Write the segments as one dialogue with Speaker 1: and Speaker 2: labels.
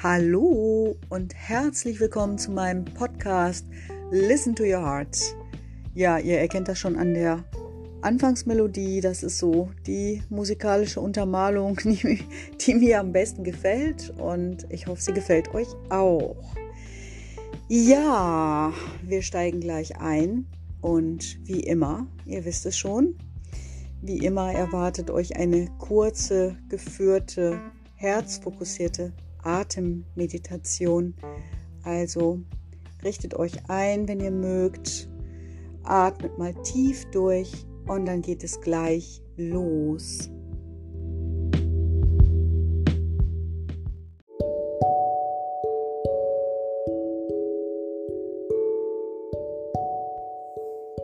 Speaker 1: Hallo und herzlich willkommen zu meinem Podcast Listen to Your Heart. Ja, ihr erkennt das schon an der Anfangsmelodie. Das ist so die musikalische Untermalung, die, die mir am besten gefällt und ich hoffe, sie gefällt euch auch. Ja, wir steigen gleich ein und wie immer, ihr wisst es schon, wie immer erwartet euch eine kurze, geführte, herzfokussierte Atemmeditation. Also richtet euch ein, wenn ihr mögt. Atmet mal tief durch und dann geht es gleich los.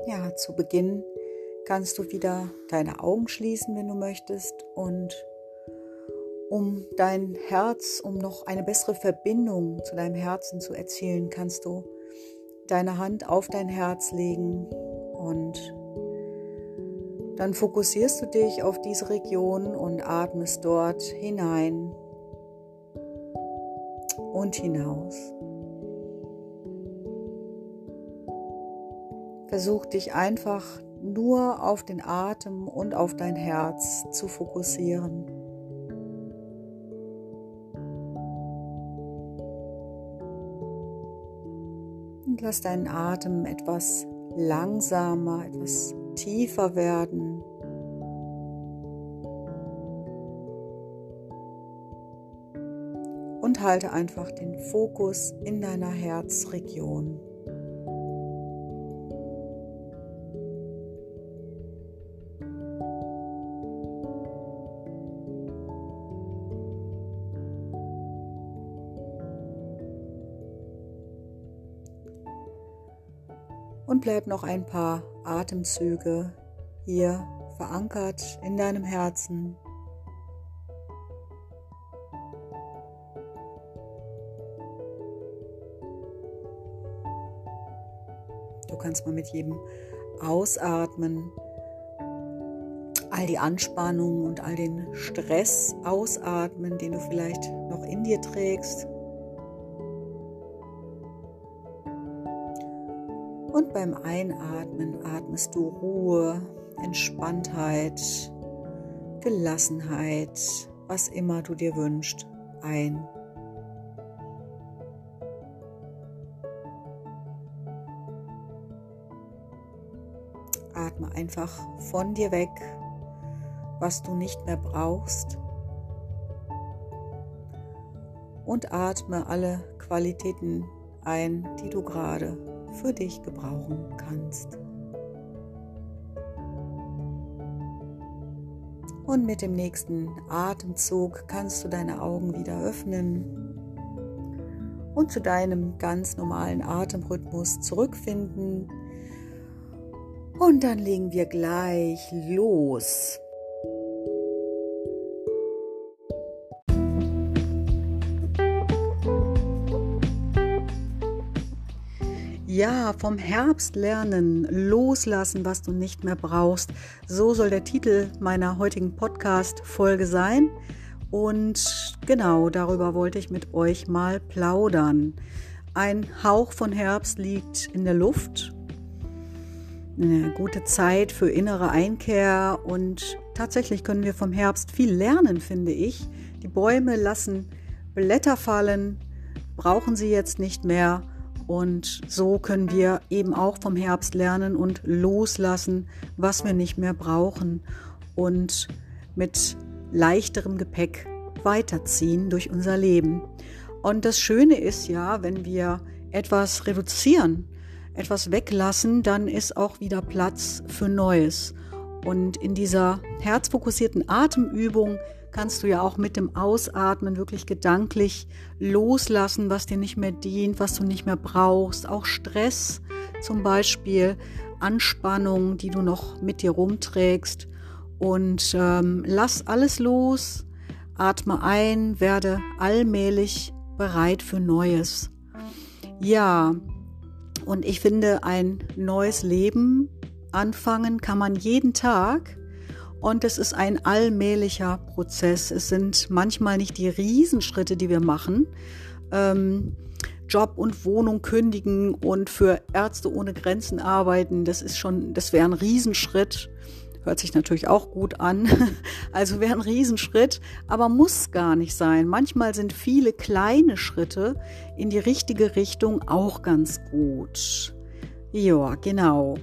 Speaker 1: Ja, zu Beginn kannst du wieder deine Augen schließen, wenn du möchtest und um dein Herz, um noch eine bessere Verbindung zu deinem Herzen zu erzielen, kannst du deine Hand auf dein Herz legen und dann fokussierst du dich auf diese Region und atmest dort hinein und hinaus. Versuch dich einfach nur auf den Atem und auf dein Herz zu fokussieren. Lass deinen Atem etwas langsamer, etwas tiefer werden. Und halte einfach den Fokus in deiner Herzregion. Und bleib noch ein paar Atemzüge hier verankert in deinem Herzen. Du kannst mal mit jedem Ausatmen all die Anspannung und all den Stress ausatmen, den du vielleicht noch in dir trägst. Und beim Einatmen atmest du Ruhe, Entspanntheit, Gelassenheit, was immer du dir wünschst, ein. Atme einfach von dir weg, was du nicht mehr brauchst. Und atme alle Qualitäten ein, die du gerade für dich gebrauchen kannst. Und mit dem nächsten Atemzug kannst du deine Augen wieder öffnen und zu deinem ganz normalen Atemrhythmus zurückfinden. Und dann legen wir gleich los. Ja, vom Herbst lernen, loslassen, was du nicht mehr brauchst. So soll der Titel meiner heutigen Podcast-Folge sein. Und genau darüber wollte ich mit euch mal plaudern. Ein Hauch von Herbst liegt in der Luft. Eine gute Zeit für innere Einkehr und tatsächlich können wir vom Herbst viel lernen, finde ich. Die Bäume lassen Blätter fallen, brauchen sie jetzt nicht mehr und so können wir eben auch vom Herbst lernen und loslassen, was wir nicht mehr brauchen und mit leichterem Gepäck weiterziehen durch unser Leben. Und das Schöne ist ja, wenn wir etwas reduzieren, etwas weglassen, dann ist auch wieder Platz für Neues. Und in dieser herzfokussierten Atemübung kannst du ja auch mit dem Ausatmen wirklich gedanklich loslassen, was dir nicht mehr dient, was du nicht mehr brauchst. Auch Stress zum Beispiel, Anspannung, die du noch mit dir rumträgst. Und ähm, lass alles los, atme ein, werde allmählich bereit für Neues. Ja, und ich finde, ein neues Leben anfangen kann man jeden Tag. Und es ist ein allmählicher Prozess. Es sind manchmal nicht die Riesenschritte, die wir machen. Ähm, Job und Wohnung kündigen und für Ärzte ohne Grenzen arbeiten, das ist schon, das wäre ein Riesenschritt. Hört sich natürlich auch gut an. Also wäre ein Riesenschritt, aber muss gar nicht sein. Manchmal sind viele kleine Schritte in die richtige Richtung auch ganz gut. Ja, genau.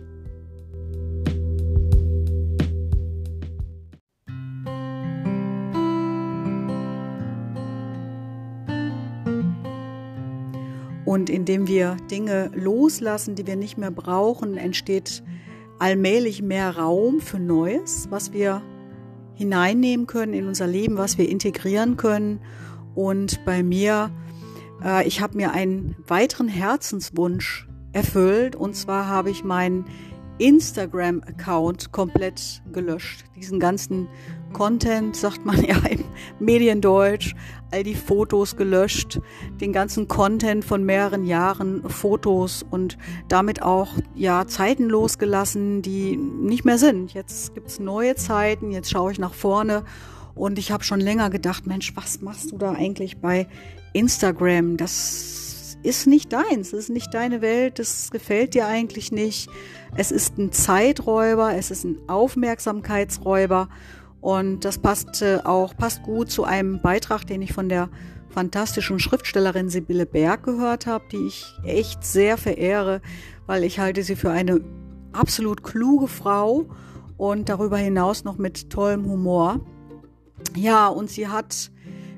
Speaker 1: Und indem wir Dinge loslassen, die wir nicht mehr brauchen, entsteht allmählich mehr Raum für Neues, was wir hineinnehmen können in unser Leben, was wir integrieren können. Und bei mir, äh, ich habe mir einen weiteren Herzenswunsch erfüllt. Und zwar habe ich meinen Instagram-Account komplett gelöscht. Diesen ganzen Content, sagt man ja im Mediendeutsch, all die Fotos gelöscht, den ganzen Content von mehreren Jahren Fotos und damit auch ja Zeiten losgelassen, die nicht mehr sind. Jetzt gibt's neue Zeiten, jetzt schaue ich nach vorne und ich habe schon länger gedacht, Mensch, was machst du da eigentlich bei Instagram? Das ist nicht deins, das ist nicht deine Welt, das gefällt dir eigentlich nicht. Es ist ein Zeiträuber, es ist ein Aufmerksamkeitsräuber und das passt äh, auch, passt gut zu einem Beitrag, den ich von der fantastischen Schriftstellerin Sibylle Berg gehört habe, die ich echt sehr verehre, weil ich halte sie für eine absolut kluge Frau und darüber hinaus noch mit tollem Humor. Ja, und sie hat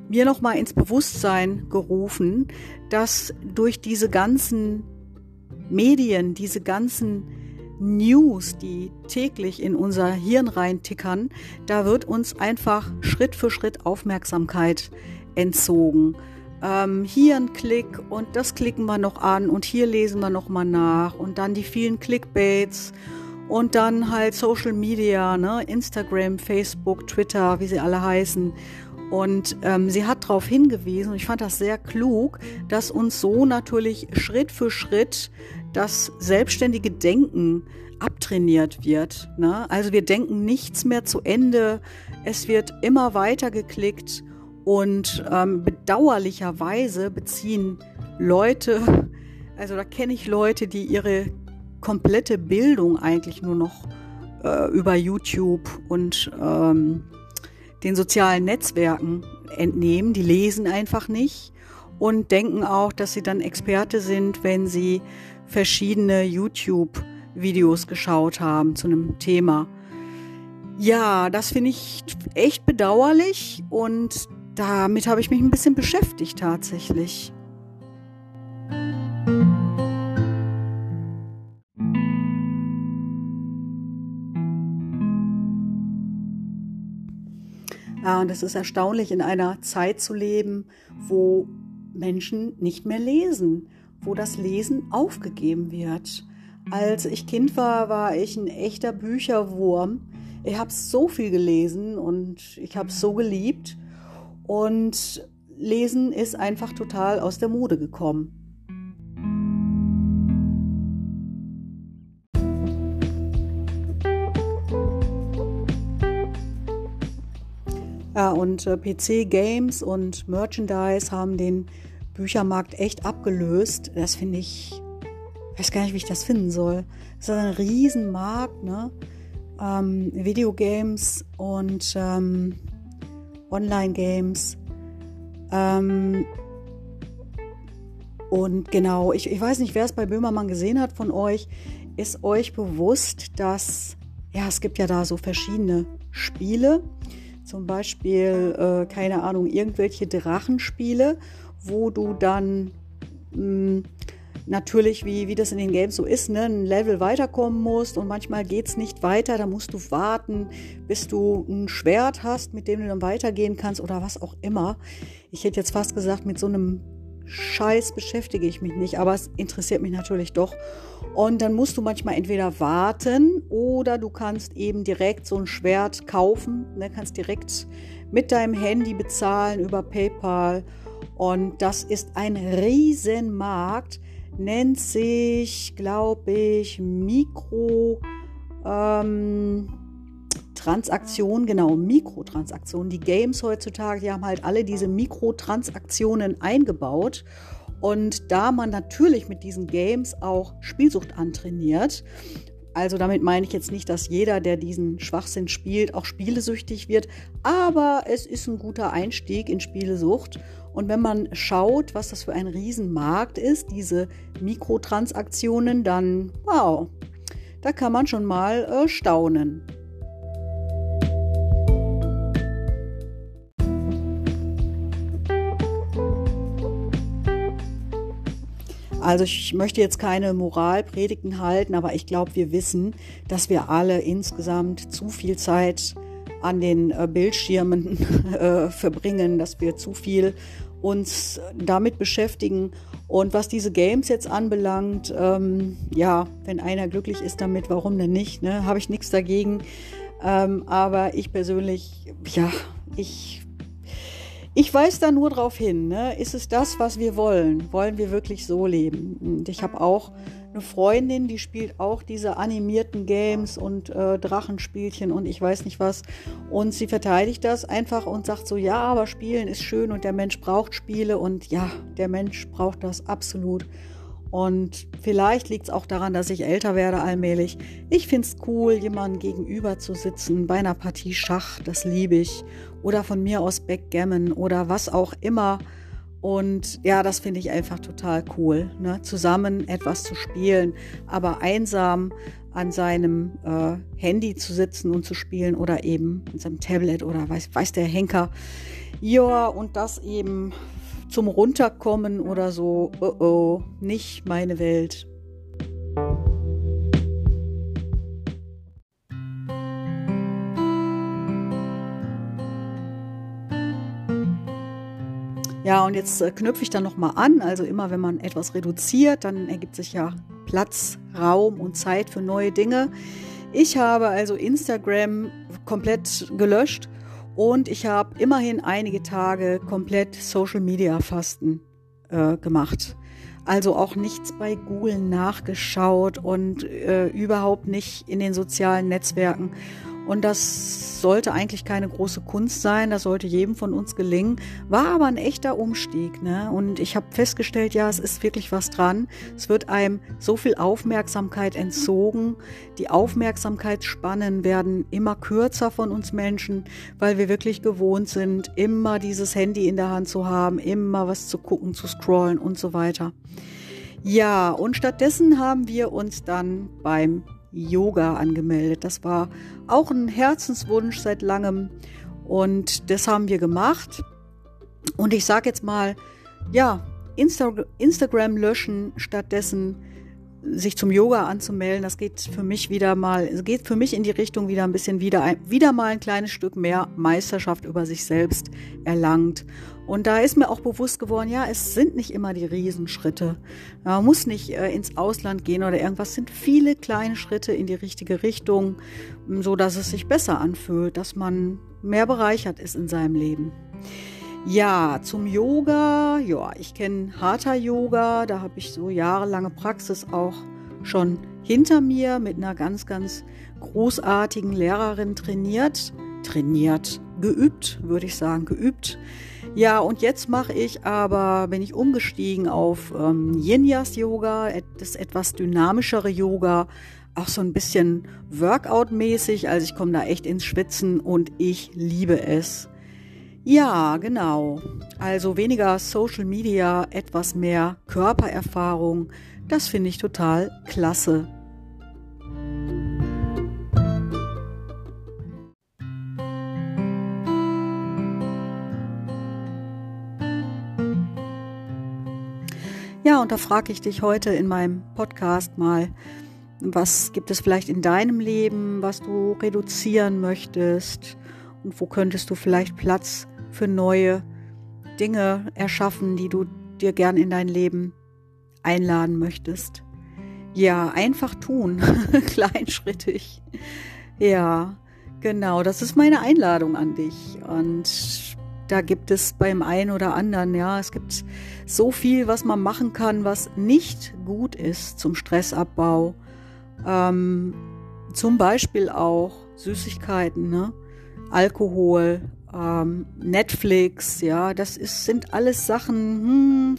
Speaker 1: mir noch mal ins Bewusstsein gerufen, dass durch diese ganzen Medien, diese ganzen News, die täglich in unser Hirn reintickern, da wird uns einfach Schritt für Schritt Aufmerksamkeit entzogen. Ähm, hier ein Klick und das klicken wir noch an und hier lesen wir noch mal nach und dann die vielen Clickbaits und dann halt Social Media, ne? Instagram, Facebook, Twitter, wie sie alle heißen. Und ähm, sie hat darauf hingewiesen, und ich fand das sehr klug, dass uns so natürlich Schritt für Schritt das selbstständige Denken abtrainiert wird. Ne? Also wir denken nichts mehr zu Ende. Es wird immer weiter geklickt und ähm, bedauerlicherweise beziehen Leute, also da kenne ich Leute, die ihre komplette Bildung eigentlich nur noch äh, über YouTube und ähm, den sozialen Netzwerken entnehmen. Die lesen einfach nicht und denken auch, dass sie dann Experte sind, wenn sie verschiedene YouTube-Videos geschaut haben zu einem Thema. Ja, das finde ich echt bedauerlich und damit habe ich mich ein bisschen beschäftigt tatsächlich. Ja, und es ist erstaunlich, in einer Zeit zu leben, wo Menschen nicht mehr lesen, wo das Lesen aufgegeben wird. Als ich Kind war, war ich ein echter Bücherwurm. Ich habe so viel gelesen und ich habe es so geliebt. Und Lesen ist einfach total aus der Mode gekommen. Ja, und äh, PC-Games und Merchandise haben den Büchermarkt echt abgelöst. Das finde ich, weiß gar nicht, wie ich das finden soll. Das ist ein Riesenmarkt, ne? Ähm, Videogames und ähm, Online-Games. Ähm, und genau, ich, ich weiß nicht, wer es bei Böhmermann gesehen hat von euch. Ist euch bewusst, dass, ja, es gibt ja da so verschiedene Spiele. Zum Beispiel, äh, keine Ahnung, irgendwelche Drachenspiele wo du dann hm, natürlich, wie, wie das in den Games so ist, ne, ein Level weiterkommen musst und manchmal geht es nicht weiter, da musst du warten, bis du ein Schwert hast, mit dem du dann weitergehen kannst oder was auch immer. Ich hätte jetzt fast gesagt, mit so einem Scheiß beschäftige ich mich nicht, aber es interessiert mich natürlich doch. Und dann musst du manchmal entweder warten oder du kannst eben direkt so ein Schwert kaufen, ne, kannst direkt mit deinem Handy bezahlen über PayPal und das ist ein Riesenmarkt, nennt sich, glaube ich, Mikro ähm, Transaktionen, genau, Mikrotransaktionen. Die Games heutzutage, die haben halt alle diese Mikrotransaktionen eingebaut. Und da man natürlich mit diesen Games auch Spielsucht antrainiert, also damit meine ich jetzt nicht, dass jeder, der diesen Schwachsinn spielt, auch spielesüchtig wird, aber es ist ein guter Einstieg in Spielesucht. Und wenn man schaut, was das für ein Riesenmarkt ist, diese Mikrotransaktionen, dann wow, da kann man schon mal äh, staunen. Also ich möchte jetzt keine Moralpredigten halten, aber ich glaube, wir wissen, dass wir alle insgesamt zu viel Zeit an den äh, Bildschirmen äh, verbringen, dass wir zu viel uns damit beschäftigen. Und was diese Games jetzt anbelangt, ähm, ja, wenn einer glücklich ist damit, warum denn nicht? Ne? Habe ich nichts dagegen. Ähm, aber ich persönlich, ja, ich ich weise da nur darauf hin, ne? ist es das, was wir wollen? Wollen wir wirklich so leben? Und ich habe auch eine Freundin, die spielt auch diese animierten Games und äh, Drachenspielchen und ich weiß nicht was. Und sie verteidigt das einfach und sagt so, ja, aber Spielen ist schön und der Mensch braucht Spiele und ja, der Mensch braucht das absolut. Und vielleicht liegt es auch daran, dass ich älter werde allmählich. Ich finde es cool, jemandem gegenüber zu sitzen bei einer Partie Schach, das liebe ich. Oder von mir aus Backgammon oder was auch immer. Und ja, das finde ich einfach total cool, ne? zusammen etwas zu spielen, aber einsam an seinem äh, Handy zu sitzen und zu spielen oder eben an seinem Tablet oder weiß, weiß der Henker. Ja, und das eben zum Runterkommen oder so, oh oh, nicht meine Welt. Ja, und jetzt äh, knüpfe ich dann nochmal an. Also immer wenn man etwas reduziert, dann ergibt sich ja Platz, Raum und Zeit für neue Dinge. Ich habe also Instagram komplett gelöscht und ich habe immerhin einige Tage komplett Social Media Fasten äh, gemacht. Also auch nichts bei Google nachgeschaut und äh, überhaupt nicht in den sozialen Netzwerken. Und das sollte eigentlich keine große Kunst sein, das sollte jedem von uns gelingen, war aber ein echter Umstieg. Ne? Und ich habe festgestellt, ja, es ist wirklich was dran. Es wird einem so viel Aufmerksamkeit entzogen. Die Aufmerksamkeitsspannen werden immer kürzer von uns Menschen, weil wir wirklich gewohnt sind, immer dieses Handy in der Hand zu haben, immer was zu gucken, zu scrollen und so weiter. Ja, und stattdessen haben wir uns dann beim Yoga angemeldet. Das war auch ein Herzenswunsch seit langem und das haben wir gemacht. Und ich sage jetzt mal, ja, Insta Instagram löschen, stattdessen sich zum Yoga anzumelden, das geht für mich wieder mal, geht für mich in die Richtung wieder ein bisschen wieder, wieder mal ein kleines Stück mehr Meisterschaft über sich selbst erlangt. Und da ist mir auch bewusst geworden, ja, es sind nicht immer die Riesenschritte. Man muss nicht äh, ins Ausland gehen oder irgendwas. Es sind viele kleine Schritte in die richtige Richtung, so dass es sich besser anfühlt, dass man mehr bereichert ist in seinem Leben. Ja, zum Yoga. Ja, ich kenne Hatha Yoga. Da habe ich so jahrelange Praxis auch schon hinter mir mit einer ganz, ganz großartigen Lehrerin trainiert. Trainiert, geübt, würde ich sagen, geübt. Ja, und jetzt mache ich aber, bin ich umgestiegen auf ähm, Yin-Yas Yoga, das etwas dynamischere Yoga, auch so ein bisschen Workout-mäßig. Also ich komme da echt ins Schwitzen und ich liebe es. Ja, genau. Also weniger Social Media, etwas mehr Körpererfahrung. Das finde ich total klasse. Ja, und da frage ich dich heute in meinem Podcast mal, was gibt es vielleicht in deinem Leben, was du reduzieren möchtest und wo könntest du vielleicht Platz für neue Dinge erschaffen, die du dir gern in dein Leben einladen möchtest. Ja, einfach tun, kleinschrittig. Ja, genau, das ist meine Einladung an dich. Und da gibt es beim einen oder anderen, ja, es gibt so viel, was man machen kann, was nicht gut ist zum Stressabbau. Ähm, zum Beispiel auch Süßigkeiten, ne? Alkohol, ähm, Netflix, ja, das ist, sind alles Sachen, hm,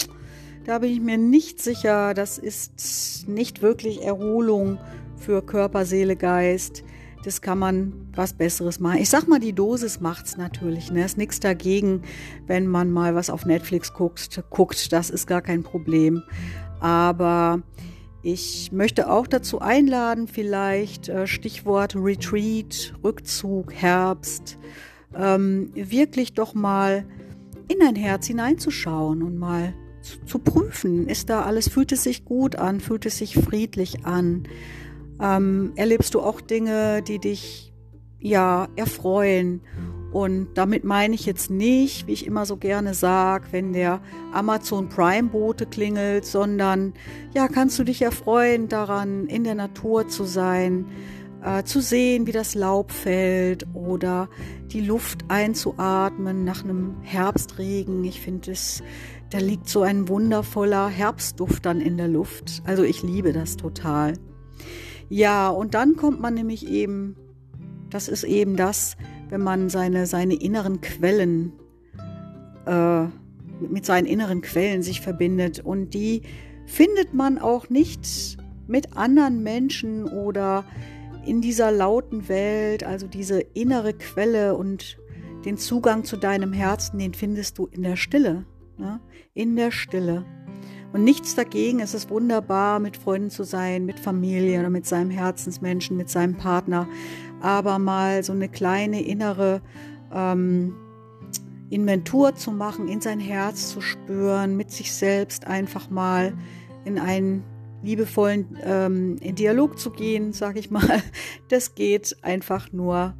Speaker 1: da bin ich mir nicht sicher, das ist nicht wirklich Erholung für Körper, Seele, Geist. Das kann man was Besseres machen. Ich sag mal, die Dosis macht's natürlich. Ne? Ist nichts dagegen, wenn man mal was auf Netflix guckt. guckt. Das ist gar kein Problem. Aber ich möchte auch dazu einladen, vielleicht äh, Stichwort Retreat, Rückzug, Herbst, ähm, wirklich doch mal in dein Herz hineinzuschauen und mal zu, zu, prüfen, ist da alles, fühlt es sich gut an, fühlt es sich friedlich an, ähm, erlebst du auch Dinge, die dich ja erfreuen? Und damit meine ich jetzt nicht, wie ich immer so gerne sage, wenn der Amazon Prime Bote klingelt, sondern ja, kannst du dich erfreuen daran, in der Natur zu sein, äh, zu sehen, wie das Laub fällt oder die Luft einzuatmen nach einem Herbstregen. Ich finde es, da liegt so ein wundervoller Herbstduft dann in der Luft. Also ich liebe das total. Ja, und dann kommt man nämlich eben, das ist eben das, wenn man seine, seine inneren Quellen, äh, mit seinen inneren Quellen sich verbindet. Und die findet man auch nicht mit anderen Menschen oder in dieser lauten Welt, also diese innere Quelle und den Zugang zu deinem Herzen, den findest du in der Stille. Ne? In der Stille. Und nichts dagegen, es ist wunderbar, mit Freunden zu sein, mit Familie oder mit seinem Herzensmenschen, mit seinem Partner aber mal so eine kleine innere ähm, Inventur zu machen, in sein Herz zu spüren, mit sich selbst einfach mal in einen liebevollen ähm, in Dialog zu gehen, sage ich mal. Das geht einfach nur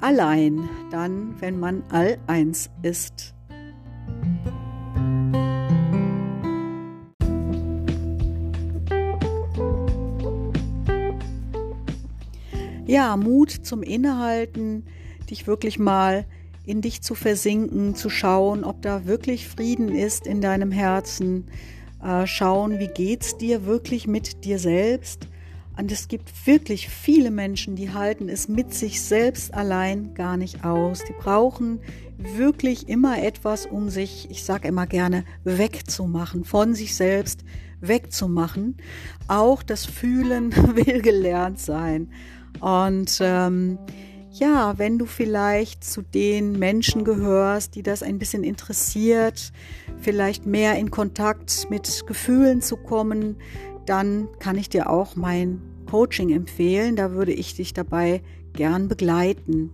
Speaker 1: allein, dann, wenn man all eins ist. ja, Mut zum Innehalten, dich wirklich mal in dich zu versinken, zu schauen, ob da wirklich Frieden ist in deinem Herzen, äh, schauen, wie geht's dir wirklich mit dir selbst. Und es gibt wirklich viele Menschen, die halten es mit sich selbst allein gar nicht aus. Die brauchen wirklich immer etwas, um sich, ich sage immer gerne, wegzumachen, von sich selbst wegzumachen. Auch das Fühlen will gelernt sein. Und ähm, ja, wenn du vielleicht zu den Menschen gehörst, die das ein bisschen interessiert, vielleicht mehr in Kontakt mit Gefühlen zu kommen, dann kann ich dir auch mein Coaching empfehlen. Da würde ich dich dabei gern begleiten.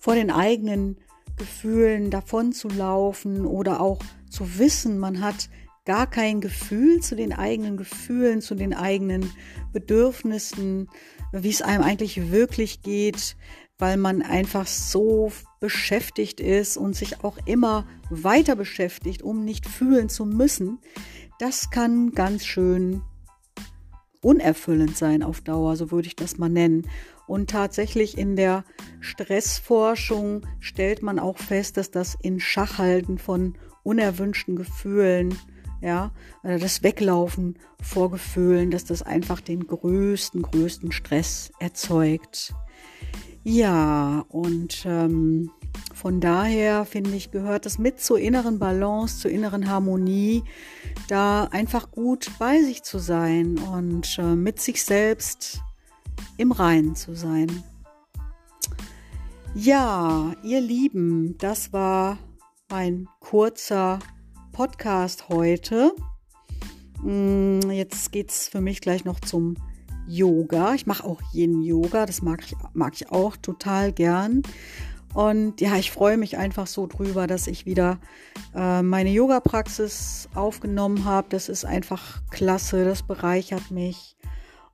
Speaker 1: Vor den eigenen Gefühlen davon zu laufen oder auch zu wissen, man hat gar kein Gefühl zu den eigenen Gefühlen, zu den eigenen Bedürfnissen, wie es einem eigentlich wirklich geht, weil man einfach so beschäftigt ist und sich auch immer weiter beschäftigt, um nicht fühlen zu müssen. Das kann ganz schön unerfüllend sein auf Dauer, so würde ich das mal nennen. Und tatsächlich in der Stressforschung stellt man auch fest, dass das in Schachhalten von unerwünschten Gefühlen, ja, das Weglaufen vor Gefühlen, dass das einfach den größten, größten Stress erzeugt. Ja, und ähm, von daher finde ich, gehört das mit zur inneren Balance, zur inneren Harmonie, da einfach gut bei sich zu sein und äh, mit sich selbst im Reinen zu sein. Ja, ihr Lieben, das war mein kurzer Podcast heute. Mm, jetzt geht es für mich gleich noch zum Yoga. Ich mache auch jeden Yoga, das mag ich, mag ich auch total gern. Und ja, ich freue mich einfach so drüber, dass ich wieder äh, meine Yoga-Praxis aufgenommen habe. Das ist einfach klasse, das bereichert mich.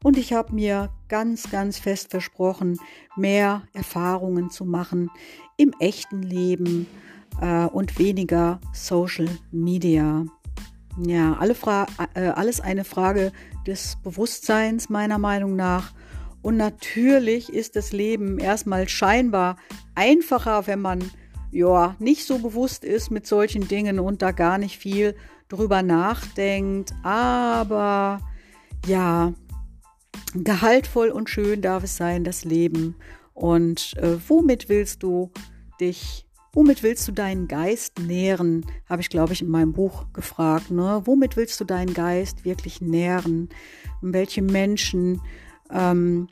Speaker 1: Und ich habe mir ganz, ganz fest versprochen, mehr Erfahrungen zu machen im echten Leben äh, und weniger Social Media. Ja, alle Fra äh, alles eine Frage des Bewusstseins meiner Meinung nach. Und natürlich ist das Leben erstmal scheinbar einfacher, wenn man ja, nicht so bewusst ist mit solchen Dingen und da gar nicht viel drüber nachdenkt. Aber ja, gehaltvoll und schön darf es sein, das Leben. Und äh, womit willst du dich, womit willst du deinen Geist nähren? Habe ich, glaube ich, in meinem Buch gefragt. Ne? Womit willst du deinen Geist wirklich nähren? Und welche Menschen ähm,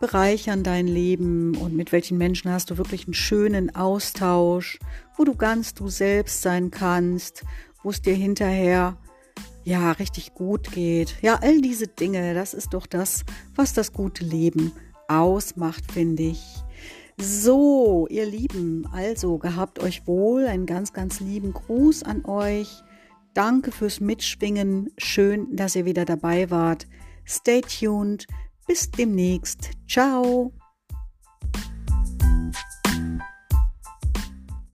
Speaker 1: bereichern dein Leben und mit welchen Menschen hast du wirklich einen schönen Austausch, wo du ganz du selbst sein kannst, wo es dir hinterher ja richtig gut geht. Ja, all diese Dinge, das ist doch das, was das gute Leben ausmacht, finde ich. So, ihr Lieben, also gehabt euch wohl, einen ganz, ganz lieben Gruß an euch. Danke fürs Mitschwingen. Schön, dass ihr wieder dabei wart. Stay tuned. Bis demnächst. Ciao.